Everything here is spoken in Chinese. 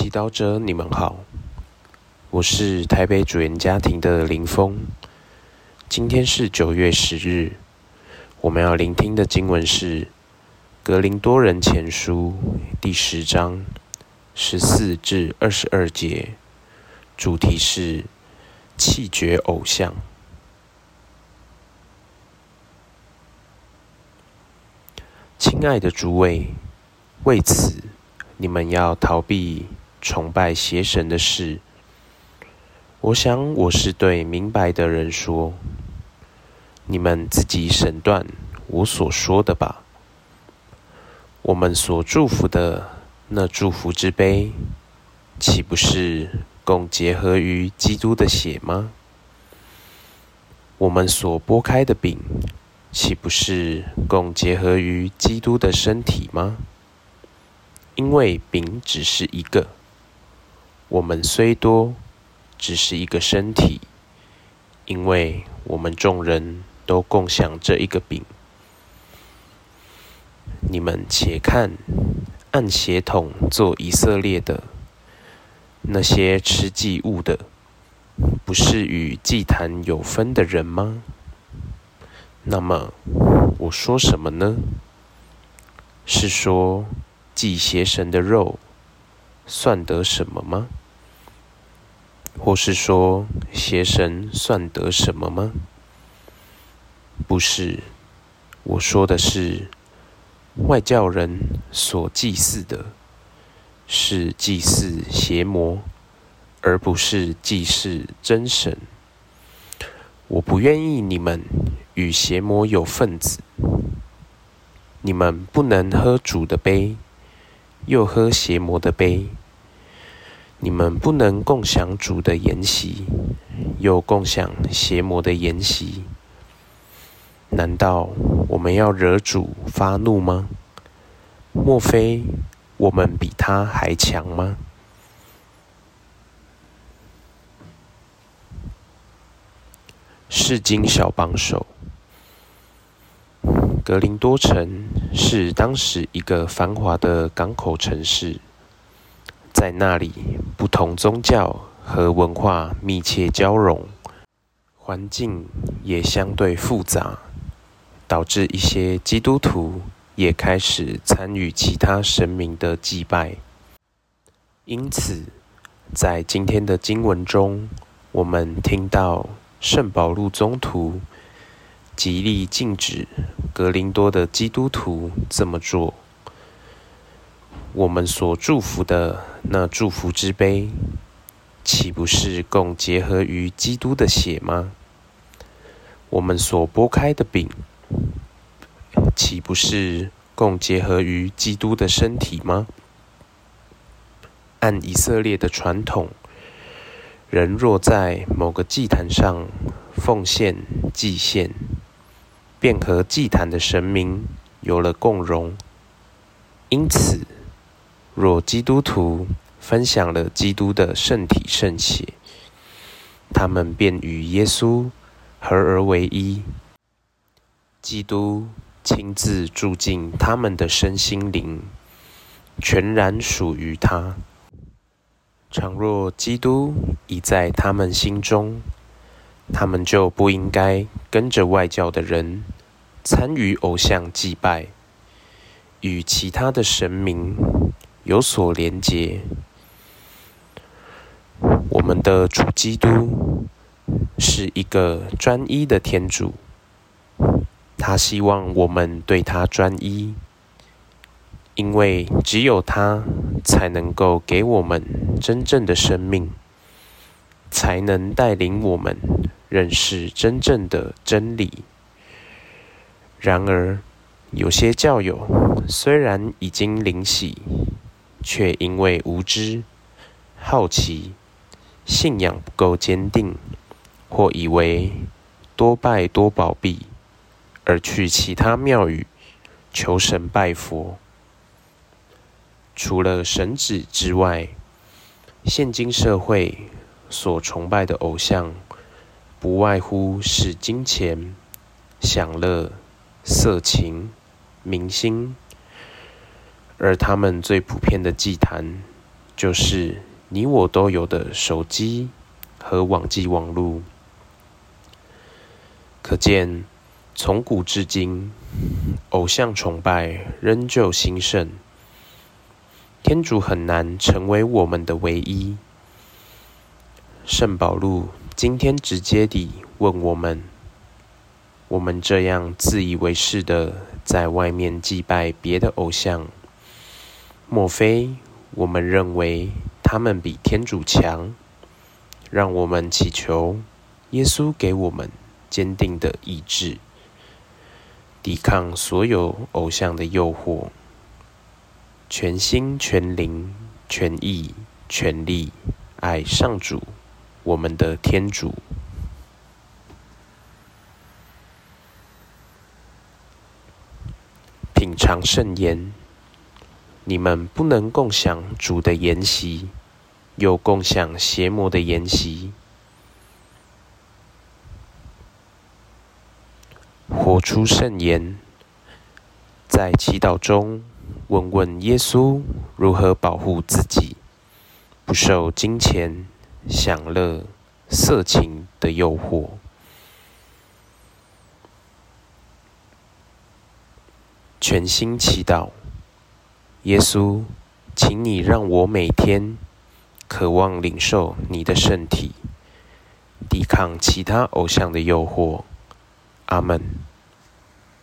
祈祷者，你们好，我是台北主言家庭的林峰。今天是九月十日，我们要聆听的经文是《格林多人前书》第十章十四至二十二节，主题是弃绝偶像。亲爱的诸位，为此你们要逃避。崇拜邪神的事，我想我是对明白的人说，你们自己审断我所说的吧。我们所祝福的那祝福之杯，岂不是共结合于基督的血吗？我们所拨开的饼，岂不是共结合于基督的身体吗？因为饼只是一个。我们虽多，只是一个身体，因为我们众人都共享这一个饼。你们且看，按血统做以色列的那些吃祭物的，不是与祭坛有分的人吗？那么我说什么呢？是说祭邪神的肉，算得什么吗？或是说邪神算得什么吗？不是，我说的是外教人所祭祀的，是祭祀邪魔，而不是祭祀真神。我不愿意你们与邪魔有份子。你们不能喝主的杯，又喝邪魔的杯。你们不能共享主的筵席，又共享邪魔的筵席。难道我们要惹主发怒吗？莫非我们比他还强吗？世经小帮手，格林多城是当时一个繁华的港口城市。在那里，不同宗教和文化密切交融，环境也相对复杂，导致一些基督徒也开始参与其他神明的祭拜。因此，在今天的经文中，我们听到圣保禄宗徒极力禁止格林多的基督徒这么做。我们所祝福的那祝福之杯，岂不是共结合于基督的血吗？我们所拨开的饼，岂不是共结合于基督的身体吗？按以色列的传统，人若在某个祭坛上奉献祭献，便和祭坛的神明有了共荣，因此。若基督徒分享了基督的圣体圣血，他们便与耶稣合而为一。基督亲自住进他们的身心灵，全然属于他。倘若基督已在他们心中，他们就不应该跟着外教的人参与偶像祭拜，与其他的神明。有所连结。我们的主基督是一个专一的天主，他希望我们对他专一，因为只有他才能够给我们真正的生命，才能带领我们认识真正的真理。然而，有些教友虽然已经灵洗，却因为无知、好奇、信仰不够坚定，或以为多拜多保庇，而去其他庙宇求神拜佛。除了神子之外，现今社会所崇拜的偶像，不外乎是金钱、享乐、色情、明星。而他们最普遍的祭坛，就是你我都有的手机和网际网络。可见，从古至今，偶像崇拜仍旧兴盛。天主很难成为我们的唯一。圣保禄今天直接地问我们：我们这样自以为是的在外面祭拜别的偶像，莫非我们认为他们比天主强？让我们祈求耶稣给我们。坚定的意志，抵抗所有偶像的诱惑，全心全灵全意全力爱上主，我们的天主。品尝圣言，你们不能共享主的筵席，又共享邪魔的筵席。活出圣言，在祈祷中问问耶稣如何保护自己，不受金钱、享乐、色情的诱惑。全心祈祷，耶稣，请你让我每天渴望领受你的圣体，抵抗其他偶像的诱惑。阿门。